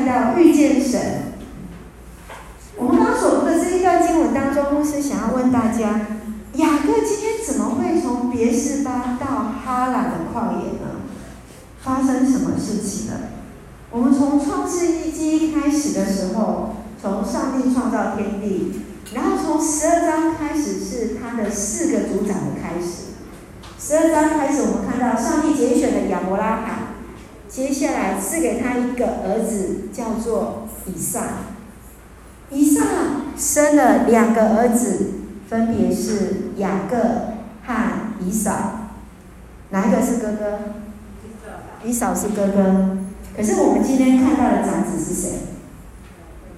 看到遇见神。我们刚刚所读的这一段经文当中，牧师想要问大家：雅各今天怎么会从别是巴到哈兰的旷野呢？发生什么事情呢？我们从创世一记开始的时候，从上帝创造天地，然后从十二章开始是他的四个族长的开始。十二章开始，我们看到上帝拣选了亚伯拉罕，接下来赐给他一个儿子，叫做以撒。以撒生了两个儿子，分别是雅各和以扫。哪一个是哥哥？以扫是哥哥。可是我们今天看到的长子是谁？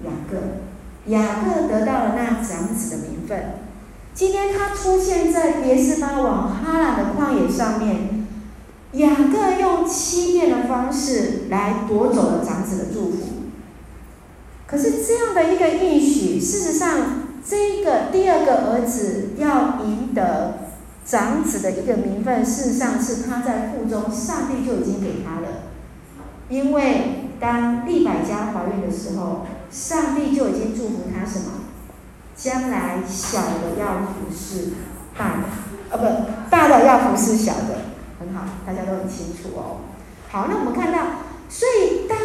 雅各。雅各得到了那长子的名分。今天他出现在别是巴往哈兰的旷野上面，雅各用欺骗的方式来夺走了长子的祝福。可是这样的一个应许，事实上，这个第二个儿子要赢得长子的一个名分，事实上是他在腹中，上帝就已经给他了。因为当利百加怀孕的时候，上帝就已经祝福他什么？将来小的要服侍大的，啊不，大的要服侍小的，好，大家都很清楚哦。好，那我们看到，所以当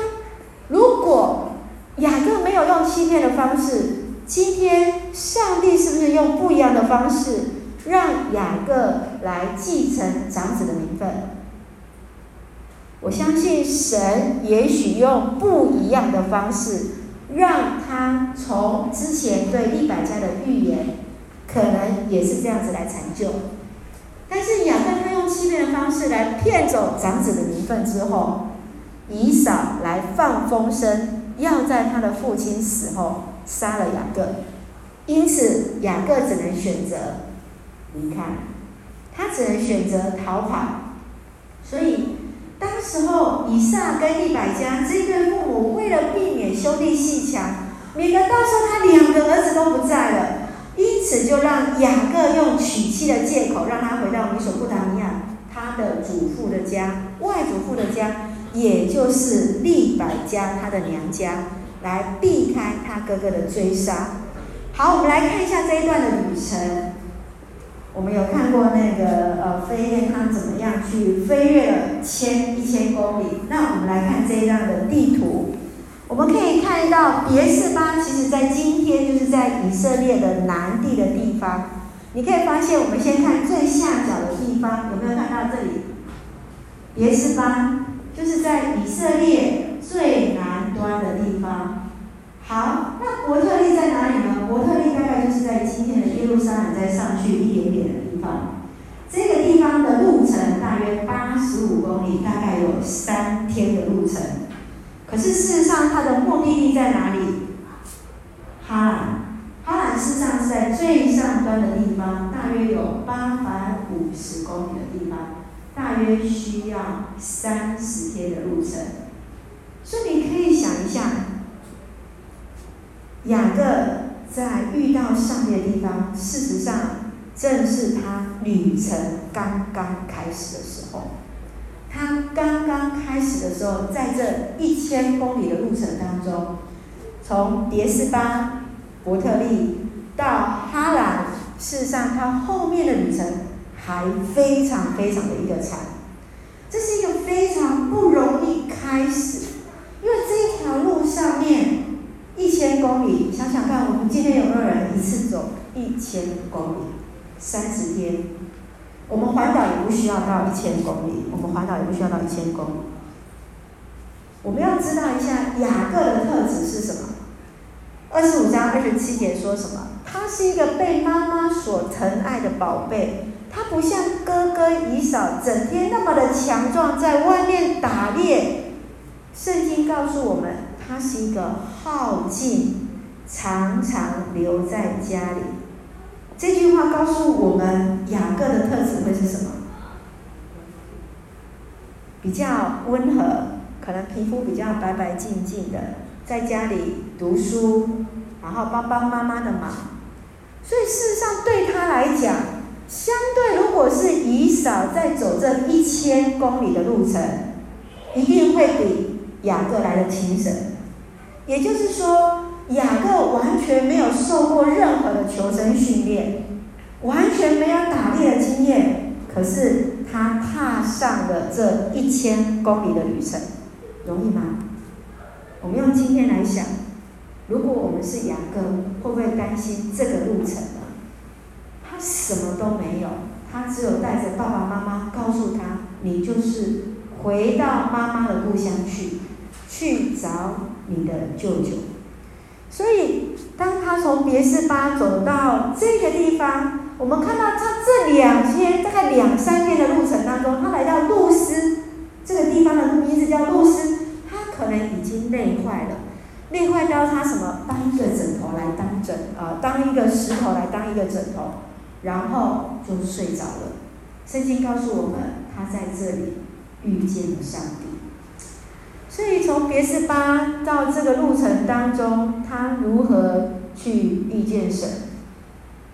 如果雅各没有用欺骗的方式，今天上帝是不是用不一样的方式，让雅各来继承长子的名分？我相信神也许用不一样的方式，让他从之前对利百加的预言，可能也是这样子来成就。但是雅各他欺骗的方式来骗走长子的名分之后，以扫来放风声。要在他的父亲死后杀了雅各，因此雅各只能选择离开，他只能选择逃跑。所以当时候以撒跟利百家这对父母为了避免兄弟鬩墙，免得到时候他两个儿子都不在了，因此就让雅各用娶妻的借口让他回到米索不达米他的祖父的家，外祖父的家。也就是利百加他的娘家，来避开他哥哥的追杀。好，我们来看一下这一段的旅程。我们有看过那个呃飞燕他怎么样去飞越了千一千公里。那我们来看这一段的地图，我们可以看到别是巴，其实在今天就是在以色列的南地的地方。你可以发现，我们先看最下角的地方，有没有看到这里？别是巴。就是在以色列最南端的地方。好，那伯特利在哪里呢？伯特利大概就是在今天的耶路撒冷再上去一点点的地方。这个地方的路程大约八十五公里，大概有三天的路程。可是事实上，它的目的地在哪里？哈兰，哈兰事实上是在最上端的地方，大约有八百五十公里的地方。大约需要三十天的路程，所以你可以想一下，雅各在遇到上帝的地方，事实上正是他旅程刚刚开始的时候。他刚刚开始的时候，在这一千公里的路程当中，从别是巴、伯特利到哈兰，事实上他后面的旅程。还非常非常的一个长，这是一个非常不容易开始，因为这一条路上面一千公里，想想看，我们今天有没有人一次走一千公里？三十天，我们环岛也不需要到一千公里，我们环岛也不需要到一千公里。我们要知道一下雅各的特质是什么？二十五章二十七节说什么？他是一个被妈妈所疼爱的宝贝。他不像哥哥以嫂，整天那么的强壮，在外面打猎。圣经告诉我们，他是一个好静，常常留在家里。这句话告诉我们，雅各的特质会是什么？比较温和，可能皮肤比较白白净净的，在家里读书，然后帮帮妈妈的忙。所以事实上，对他来讲，相对，如果是以扫在走这一千公里的路程，一定会比雅各来的轻省。也就是说，雅各完全没有受过任何的求生训练，完全没有打猎的经验，可是他踏上了这一千公里的旅程，容易吗？我们用今天来想，如果我们是雅各，会不会担心这个路程呢？他什么都没有，他只有带着爸爸妈妈，告诉他：“你就是回到妈妈的故乡去，去找你的舅舅。”所以，当他从别是巴走到这个地方，我们看到他这两天，大概两三天的路程当中，他来到路斯这个地方的名字叫路斯，他可能已经累坏了，累坏到他什么？当一个枕头来当枕啊，当一个石头来当一个枕头，然后就睡着了。圣经告诉我们，他在这里遇见了上帝。所以从别是巴到这个路程当中，他如何去遇见神？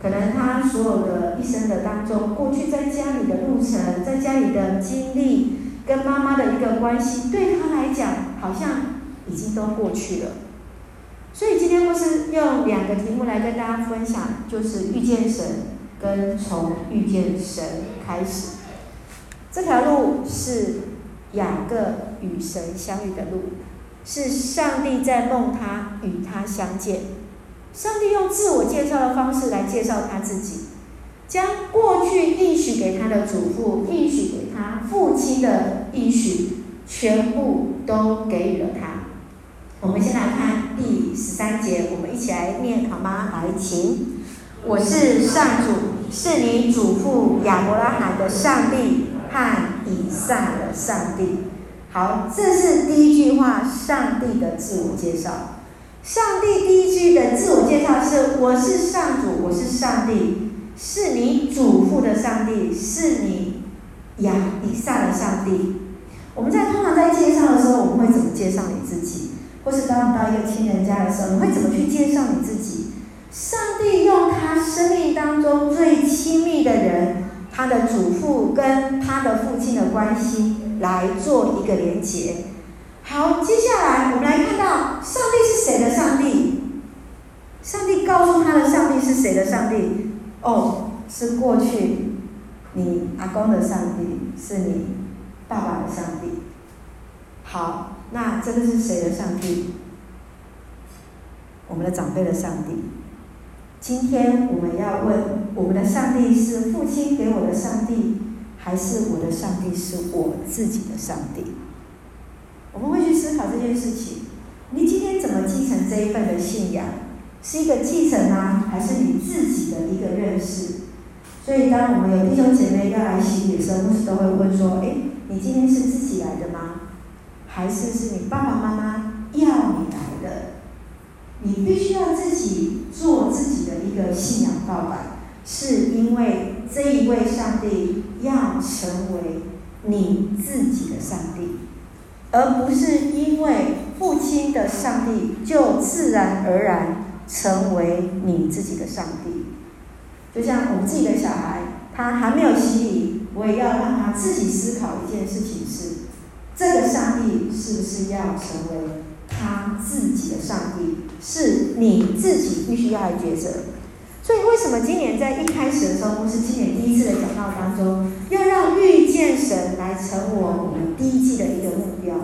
可能他所有的一生的当中，过去在家里的路程，在家里的经历，跟妈妈的一个关系，对他来讲好像已经都过去了。所以今天牧师用两个题目来跟大家分享，就是遇见神跟从遇见神开始。这条路是。雅各与神相遇的路，是上帝在梦他与他相见。上帝用自我介绍的方式来介绍他自己，将过去应许给他的祖父、应许给他父亲的应许，全部都给予了他。我们先来看十三节，我们一起来念好吗？来，请。我是上主，是你祖父亚伯拉罕的上帝。和以撒的上帝，好，这是第一句话，上帝的自我介绍。上帝第一句的自我介绍是：我是上主，我是上帝，是你祖父的上帝，是你亚以撒的上帝。我们在通常在介绍的时候，我们会怎么介绍你自己？或是当你到一个亲人家的时候，你会怎么去介绍你自己？上帝用他生命当中最亲密的人。他的祖父跟他的父亲的关系来做一个连结。好，接下来我们来看到上帝是谁的上帝？上帝告诉他的上帝是谁的上帝？哦，是过去你阿公的上帝，是你爸爸的上帝。好，那这个是谁的上帝？我们的长辈的上帝。今天我们要问：我们的上帝是父亲给我的上帝，还是我的上帝是我自己的上帝？我们会去思考这件事情。你今天怎么继承这一份的信仰？是一个继承啊，还是你自己的一个认识？所以，当我们有弟兄姐妹要来洗礼的时候，牧师都会问说：诶，你今天是自己来的吗？还是是你爸爸妈妈要你来的？你必须要自己做自己的一个信仰告白，是因为这一位上帝要成为你自己的上帝，而不是因为父亲的上帝就自然而然成为你自己的上帝。就像我们自己的小孩，他还没有洗礼，我也要让他自己思考一件事情是：这个上帝是不是要成为？他自己的上帝是你自己必须要来抉择，所以为什么今年在一开始的时候，不是今年第一次的讲道当中，要让遇见神来成为我们第一季的一个目标？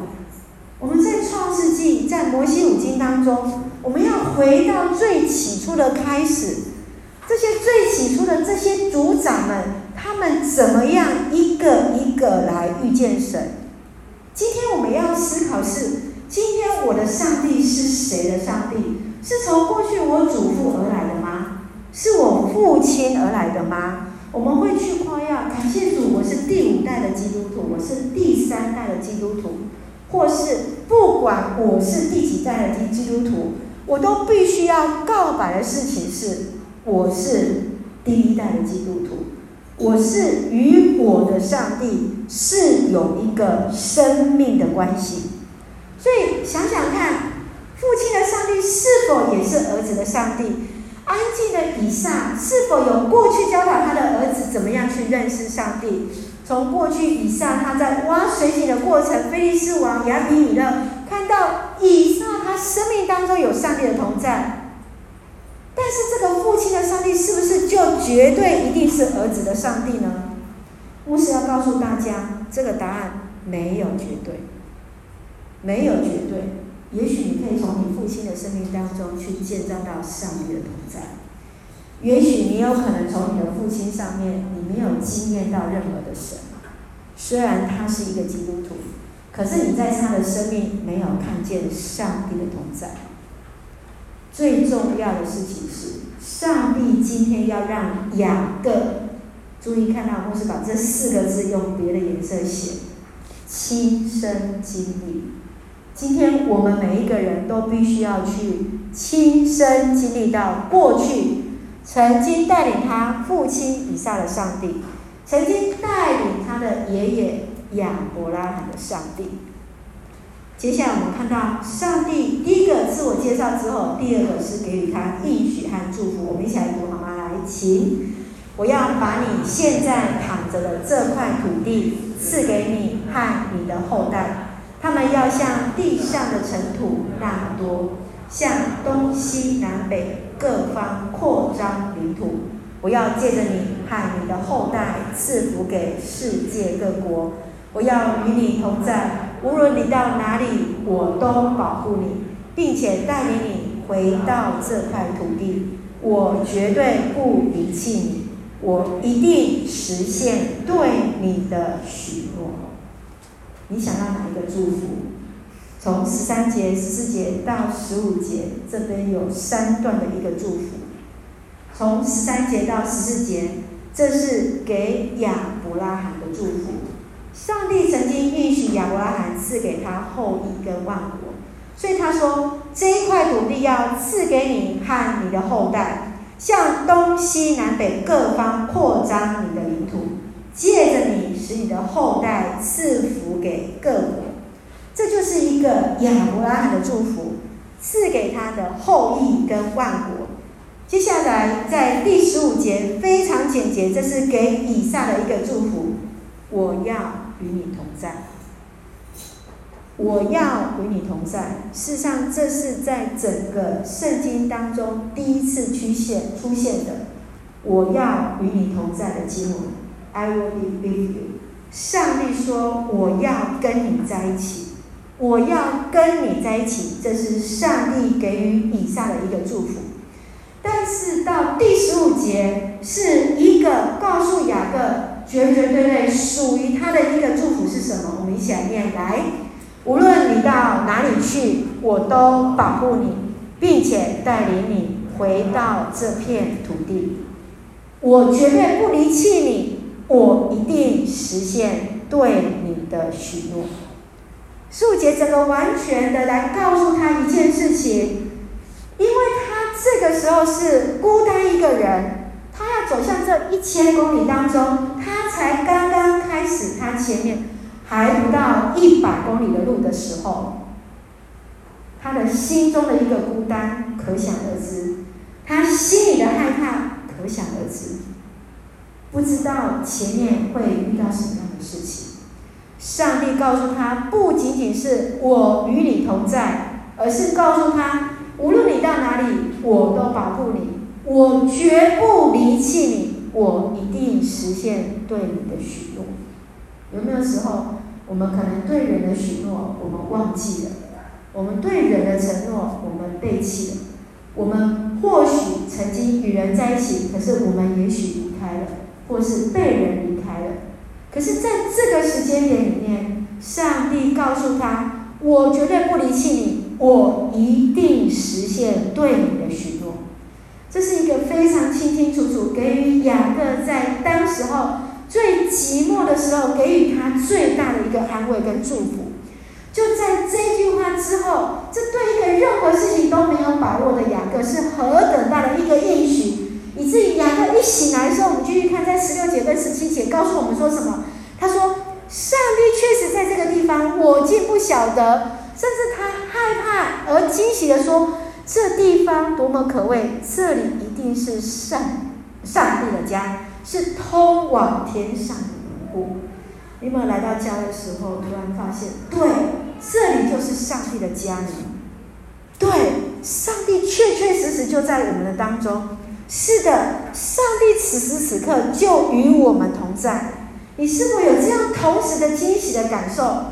我们在创世纪，在摩西五经当中，我们要回到最起初的开始，这些最起初的这些族长们，他们怎么样一个一个来遇见神？今天我们要思考是。今天我的上帝是谁的上帝？是从过去我祖父而来的吗？是我父亲而来的吗？我们会去夸耀，感谢主，我是第五代的基督徒，我是第三代的基督徒，或是不管我是第几代的基基督徒，我都必须要告白的事情是，我是第一代的基督徒，我是与我的上帝是有一个生命的关系。所以想想看，父亲的上帝是否也是儿子的上帝？安静的以撒是否有过去教导他的儿子怎么样去认识上帝？从过去以撒他在挖水井的过程，菲利士王亚比米勒看到以撒他生命当中有上帝的同在，但是这个父亲的上帝是不是就绝对一定是儿子的上帝呢？牧师要告诉大家，这个答案没有绝对，没有绝对。也许你可以从你父亲的生命当中去见证到上帝的同在，也许你有可能从你的父亲上面，你没有经验到任何的神。虽然他是一个基督徒，可是你在他的生命没有看见上帝的同在。最重要的事情是，上帝今天要让雅各注意看到，牧师把这四个字用别的颜色写，亲身经历。今天我们每一个人都必须要去亲身经历到过去曾经带领他父亲以撒的上帝，曾经带领他的爷爷亚伯拉罕的上帝。接下来我们看到上帝第一个自我介绍之后，第二个是给予他应许和祝福。我们一起来读好吗？来，请，我要把你现在躺着的这块土地赐给你和你的后代。他们要像地上的尘土那么多，向东西南北各方扩张领土。我要借着你和你的后代赐福给世界各国。我要与你同在，无论你到哪里，我都保护你，并且带领你回到这块土地。我绝对不遗弃你，我一定实现对你的许诺。你想要哪一个祝福？从十三节、十四节到十五节，这边有三段的一个祝福。从十三节到十四节，这是给亚伯拉罕的祝福。上帝曾经应许亚伯拉罕赐给他后裔跟万国，所以他说这一块土地要赐给你和你的后代，向东西南北各方扩张你的领土。借着你，使你的后代赐福给各国，这就是一个亚伯拉罕的祝福，赐给他的后裔跟万国。接下来在第十五节非常简洁，这是给以撒的一个祝福：我要与你同在，我要与你同在。事实上，这是在整个圣经当中第一次出现出现的“我要与你同在”的经文。I will be with you。上帝说：“我要跟你在一起，我要跟你在一起。”这是上帝给予以撒的一个祝福。但是到第十五节是一个告诉雅各绝绝对对属于他的一个祝福是什么？我们一起来念来：无论你到哪里去，我都保护你，并且带领你回到这片土地。我绝对不离弃你。我一定实现对你的许诺。十五节整个完全的来告诉他一件事情，因为他这个时候是孤单一个人，走向这一千公里当中，他才刚刚开始，他前面还不到一百公里的路的时候，他的心中的一个孤单可想而知，他心里的害怕可想而知。不知道前面会遇到什么样的事情，上帝告诉他，不仅仅是我与你同在，而是告诉他，无论你到哪里，我都保护你，我绝不离弃你，我一定实现对你的许诺。有没有时候，我们可能对人的许诺我们忘记了，我们对人的承诺我们背弃了，我们或许曾经与人在一起，可是我们也许离开了。或是被人离开了，可是在这个时间点里面，上帝告诉他：“我绝对不离弃你，我一定实现对你的许诺。”这是一个非常清清楚楚给予雅各在当时候最寂寞的时候给予他最大的一个安慰跟祝福。就在这句话之后，这对一个任何事情都没有把握的雅各是何等大的一个应许。以至于雅各一醒来的时候，我们继续看，在十六节跟十七节告诉我们说什么？他说：“上帝确实在这个地方，我竟不晓得。”甚至他害怕而惊喜的说：“这地方多么可畏！这里一定是上上帝的家，是通往天上的门户。”你有没有来到家的时候，突然发现，对，这里就是上帝的家呢？对，上帝确确实实就在我们的当中。是的，上帝此时此刻就与我们同在。你是否有这样同时的惊喜的感受？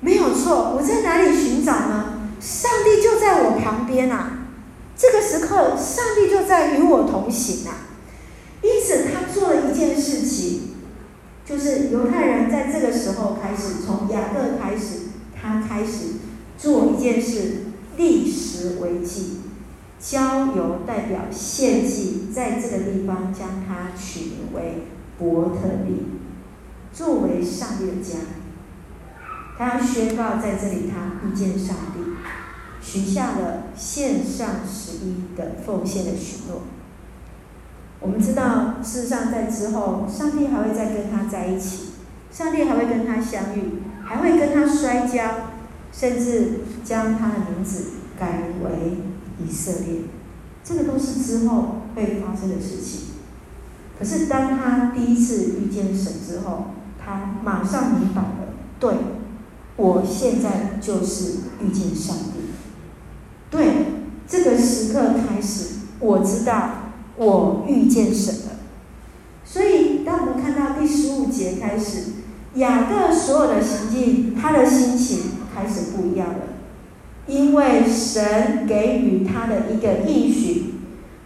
没有错，我在哪里寻找呢？上帝就在我旁边啊！这个时刻，上帝就在与我同行啊！因此，他做了一件事情，就是犹太人在这个时候开始，从雅各开始，他开始做一件事，立石为记，交由代表献祭，在这个地方将它取名为伯特利，作为上帝的家。他要宣告在这里，他遇见上帝，许下了献上十一的奉献的许诺。我们知道，事实上在之后，上帝还会再跟他在一起，上帝还会跟他相遇，还会跟他摔跤，甚至将他的名字改名为以色列。这个都是之后会发生的事情。可是当他第一次遇见神之后，他马上明白了，对。我现在就是遇见上帝，对，这个时刻开始，我知道我遇见神了。所以，当我们看到第十五节开始，雅各所有的行径，他的心情开始不一样了，因为神给予他的一个应许，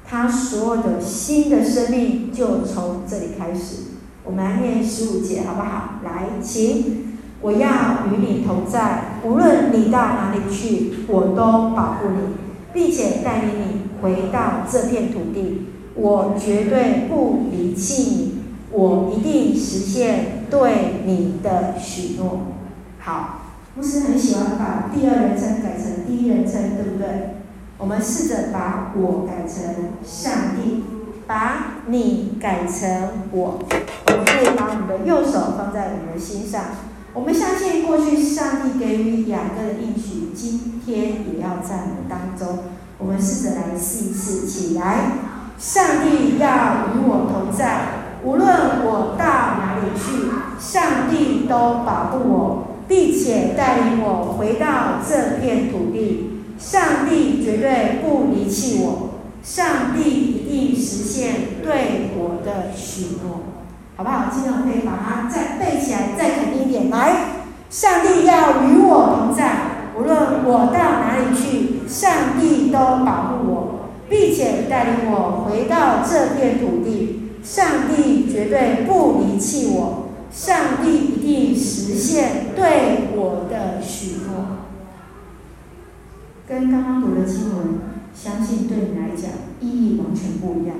他所有的新的生命就从这里开始。我们来念十五节，好不好？来，请。我要与你同在，无论你到哪里去，我都保护你，并且带领你回到这片土地。我绝对不离弃你，我一定实现对你的许诺。好，牧师很喜欢把第二人称改成第一人称，对不对？我们试着把我改成上帝，把你改成我。我们可以把我们的右手放在我们的心上。我们相信，过去上帝给予雅各的应许，今天也要在我们当中。我们试着来试一试，起来！上帝要与我同在，无论我到哪里去，上帝都保护我，并且带领我回到这片土地。上帝绝对不离弃我，上帝一定实现对我的许诺。好不好？今天我可以把它再背起来，再肯定一点。来，上帝要与我同在，无论我到哪里去，上帝都保护我，并且带领我回到这片土地。上帝绝对不离弃我，上帝一定实现对我的许诺。跟刚刚读的经文，相信对你来讲意义完全不一样。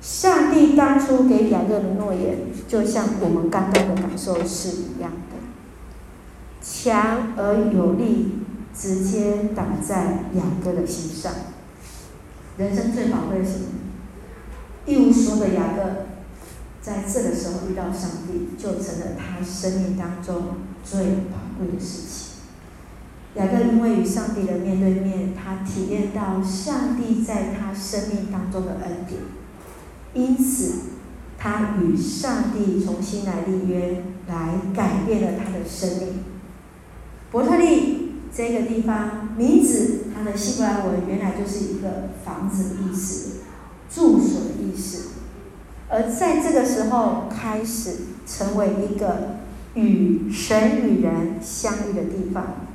上帝当初给雅各的诺言，就像我们刚刚的感受是一样的，强而有力，直接打在雅各的心上。人生最宝贵的是什么？一无所有的雅各，在这个时候遇到上帝，就成了他生命当中最宝贵的事情。雅各因为与上帝的面对面，他体验到上帝在他生命当中的恩典。因此，他与上帝重新来立约，来改变了他的生命。伯特利这个地方名字，它的希伯来文原来就是一个房子的意思，住所的意思。而在这个时候，开始成为一个与神与人相遇的地方，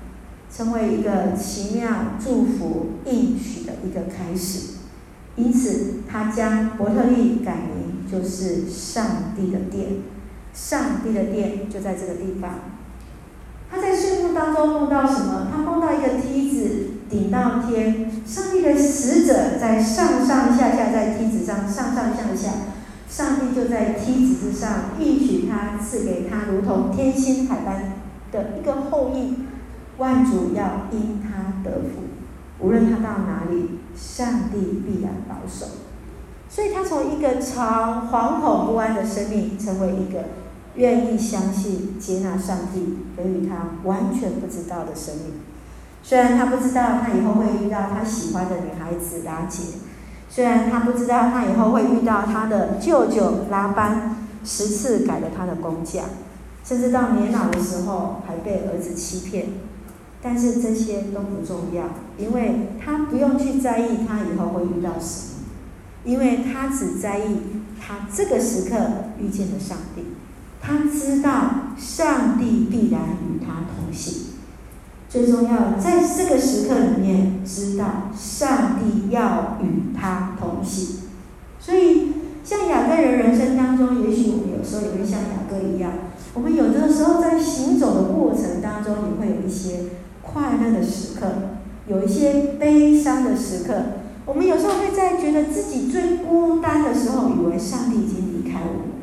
成为一个奇妙祝福应许的一个开始。因此，他将伯特利改名，就是上帝的殿。上帝的殿就在这个地方。他在睡梦当中梦到什么？他梦到一个梯子顶到天，上帝的使者在上上下下在梯子上上上下下，上帝就在梯子之上应许他赐给他如同天星海般的一个后裔，万族要因他得福。无论他到哪里，上帝必然保守。所以他从一个常惶恐不安的生命，成为一个愿意相信、接纳上帝给予他完全不知道的生命。虽然他不知道他以后会遇到他喜欢的女孩子拉结，虽然他不知道他以后会遇到他的舅舅拉班十次改了他的工价，甚至到年老的时候还被儿子欺骗。但是这些都不重要，因为他不用去在意他以后会遇到什么，因为他只在意他这个时刻遇见了上帝，他知道上帝必然与他同行。最重要，在这个时刻里面，知道上帝要与他同行。所以，像雅各人人生当中，也许我们有时候也会像雅各一样，我们有的时候在行走的过程当中，也会有一些快乐的时刻，有一些悲伤的时刻。我们有时候会在觉得自己最孤单的时候，以为上帝已经离开我们了。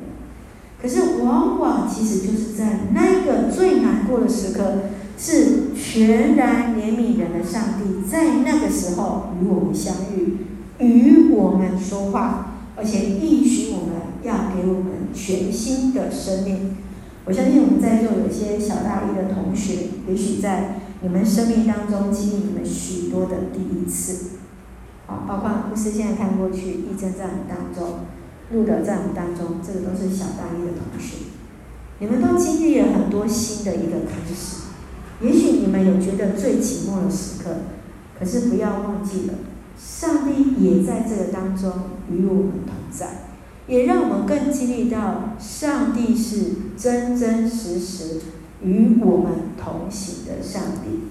可是，往往其实就是在那个最难过的时刻。是全然怜悯人的上帝，在那个时候与我们相遇，与我们说话，而且应许我们要给我们全新的生命。我相信我们在座有些小大一的同学，也许在你们生命当中经历你们许多的第一次，啊，包括牧师现在看过去，义珍在我们当中，路德在我们当中，这个都是小大一的同学，你们都经历了很多新的一个开始。也许你们有觉得最寂寞的时刻，可是不要忘记了，上帝也在这个当中与我们同在，也让我们更经历到上帝是真真实实与我们同行的上帝。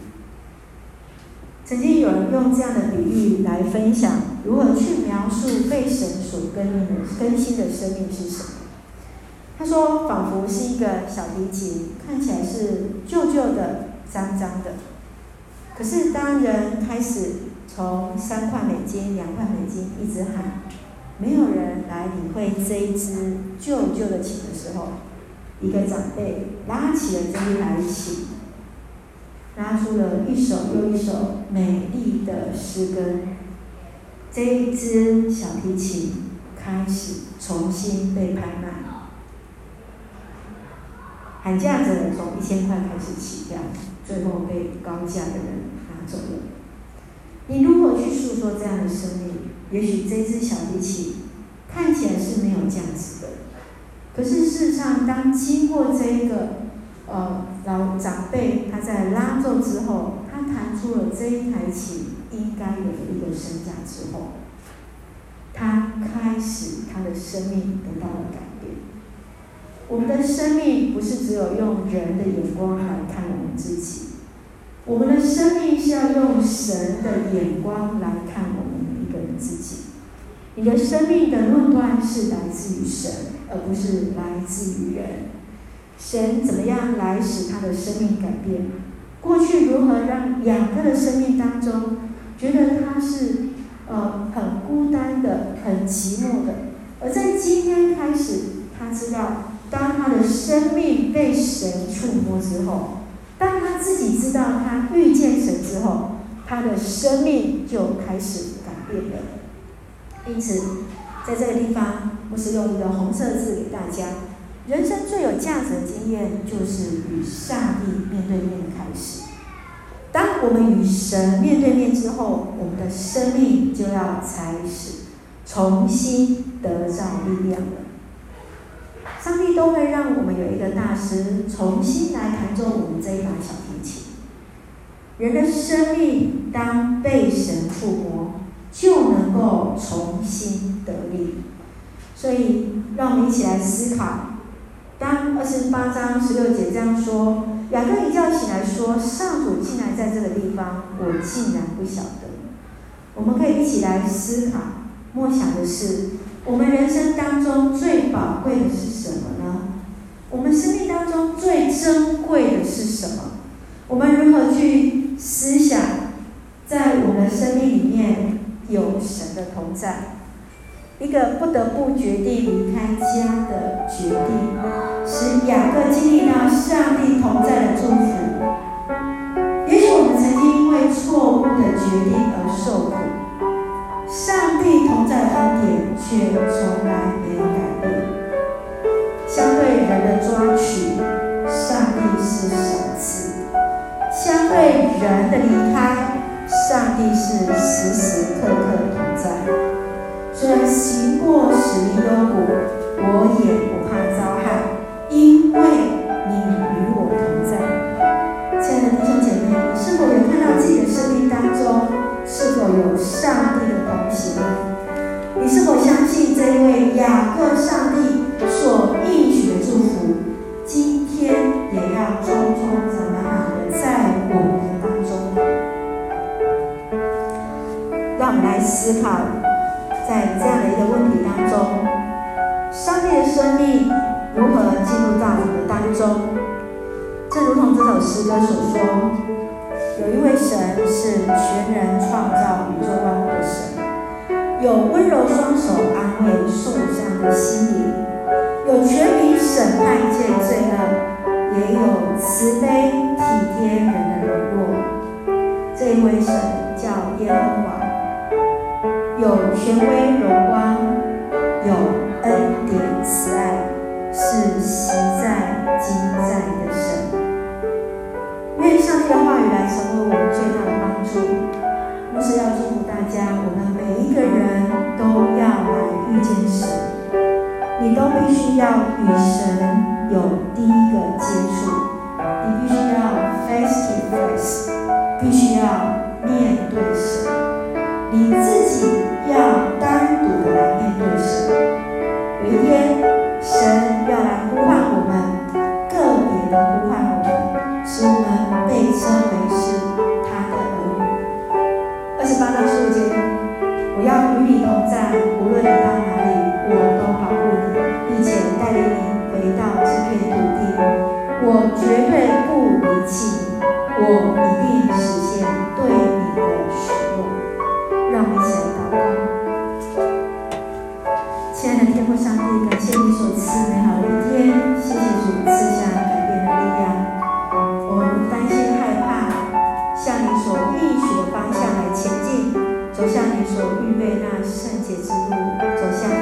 曾经有人用这样的比喻来分享如何去描述被神所更新的更新的生命是什么？他说，仿佛是一个小提琴，看起来是旧旧的。脏脏的，可是当人开始从三块美金、两块美金一直喊，没有人来理会这一支旧旧的琴的时候，一个长辈拉起了这一台琴，拉出了一首又一首美丽的诗歌，这一支小提琴开始重新被拍卖，喊价者从一千块开始起跳。最后被高价的人拿走了。你如果去诉说这样的生命，也许这支小提琴看起来是没有价值的。可是事实上，当经过这一个呃老长辈他在拉奏之后，他弹出了这一台琴应该有的一个身价之后，他开始他的生命得到了改变。我们的生命不是只有用人的眼光来看我们自己，我们的生命是要用神的眼光来看我们每一个人自己。你的生命的论断是来自于神，而不是来自于人。神怎么样来使他的生命改变？过去如何让雅各的生命当中觉得他是呃很孤单的、很寂寞的，而在今天开始，他知道。当他的生命被神触摸之后，当他自己知道他遇见神之后，他的生命就开始改变了。因此，在这个地方，我是用一个红色字给大家：人生最有价值的经验，就是与上帝面对面的开始。当我们与神面对面之后，我们的生命就要开始重新得到力量了。上帝都会让我们有一个大师重新来弹奏我们这一把小提琴。人的生命当被神触摸，就能够重新得力。所以，让我们一起来思考：当二十八章十六节这样说，雅各一觉醒来说：“上主竟然在这个地方，我竟然不晓得。”我们可以一起来思考、默想的是。我们人生当中最宝贵的是什么呢？我们生命当中最珍贵的是什么？我们如何去思想，在我们的生命里面有神的同在？一个不得不决定离开家的决定，使雅各经历到上帝同在的祝福。也许我们曾经因为错误的决定而受苦。上帝同在的恩典却从来没有改变。相对人的抓取，上帝是赏赐；相对人的离开，上帝是时时刻刻同在。虽然行过死荫幽谷，我也不怕遭害，因为你与我同在。亲爱的弟兄姐妹，你是否有看到自己的生命当中，是否有上帝的同行？你是否相信这一位雅各上帝所生命如何进入到我们的当中？正如同这首诗歌所说，有一位神是全然创造宇宙万物的神，有温柔双手安慰受伤的心灵，有权柄审判一切罪恶，也有慈悲体贴人的软弱。这一位神叫耶和华，有权威荣都必须要与神有第一个接触，你必须要 face to face，必须要预备那圣洁之路，走向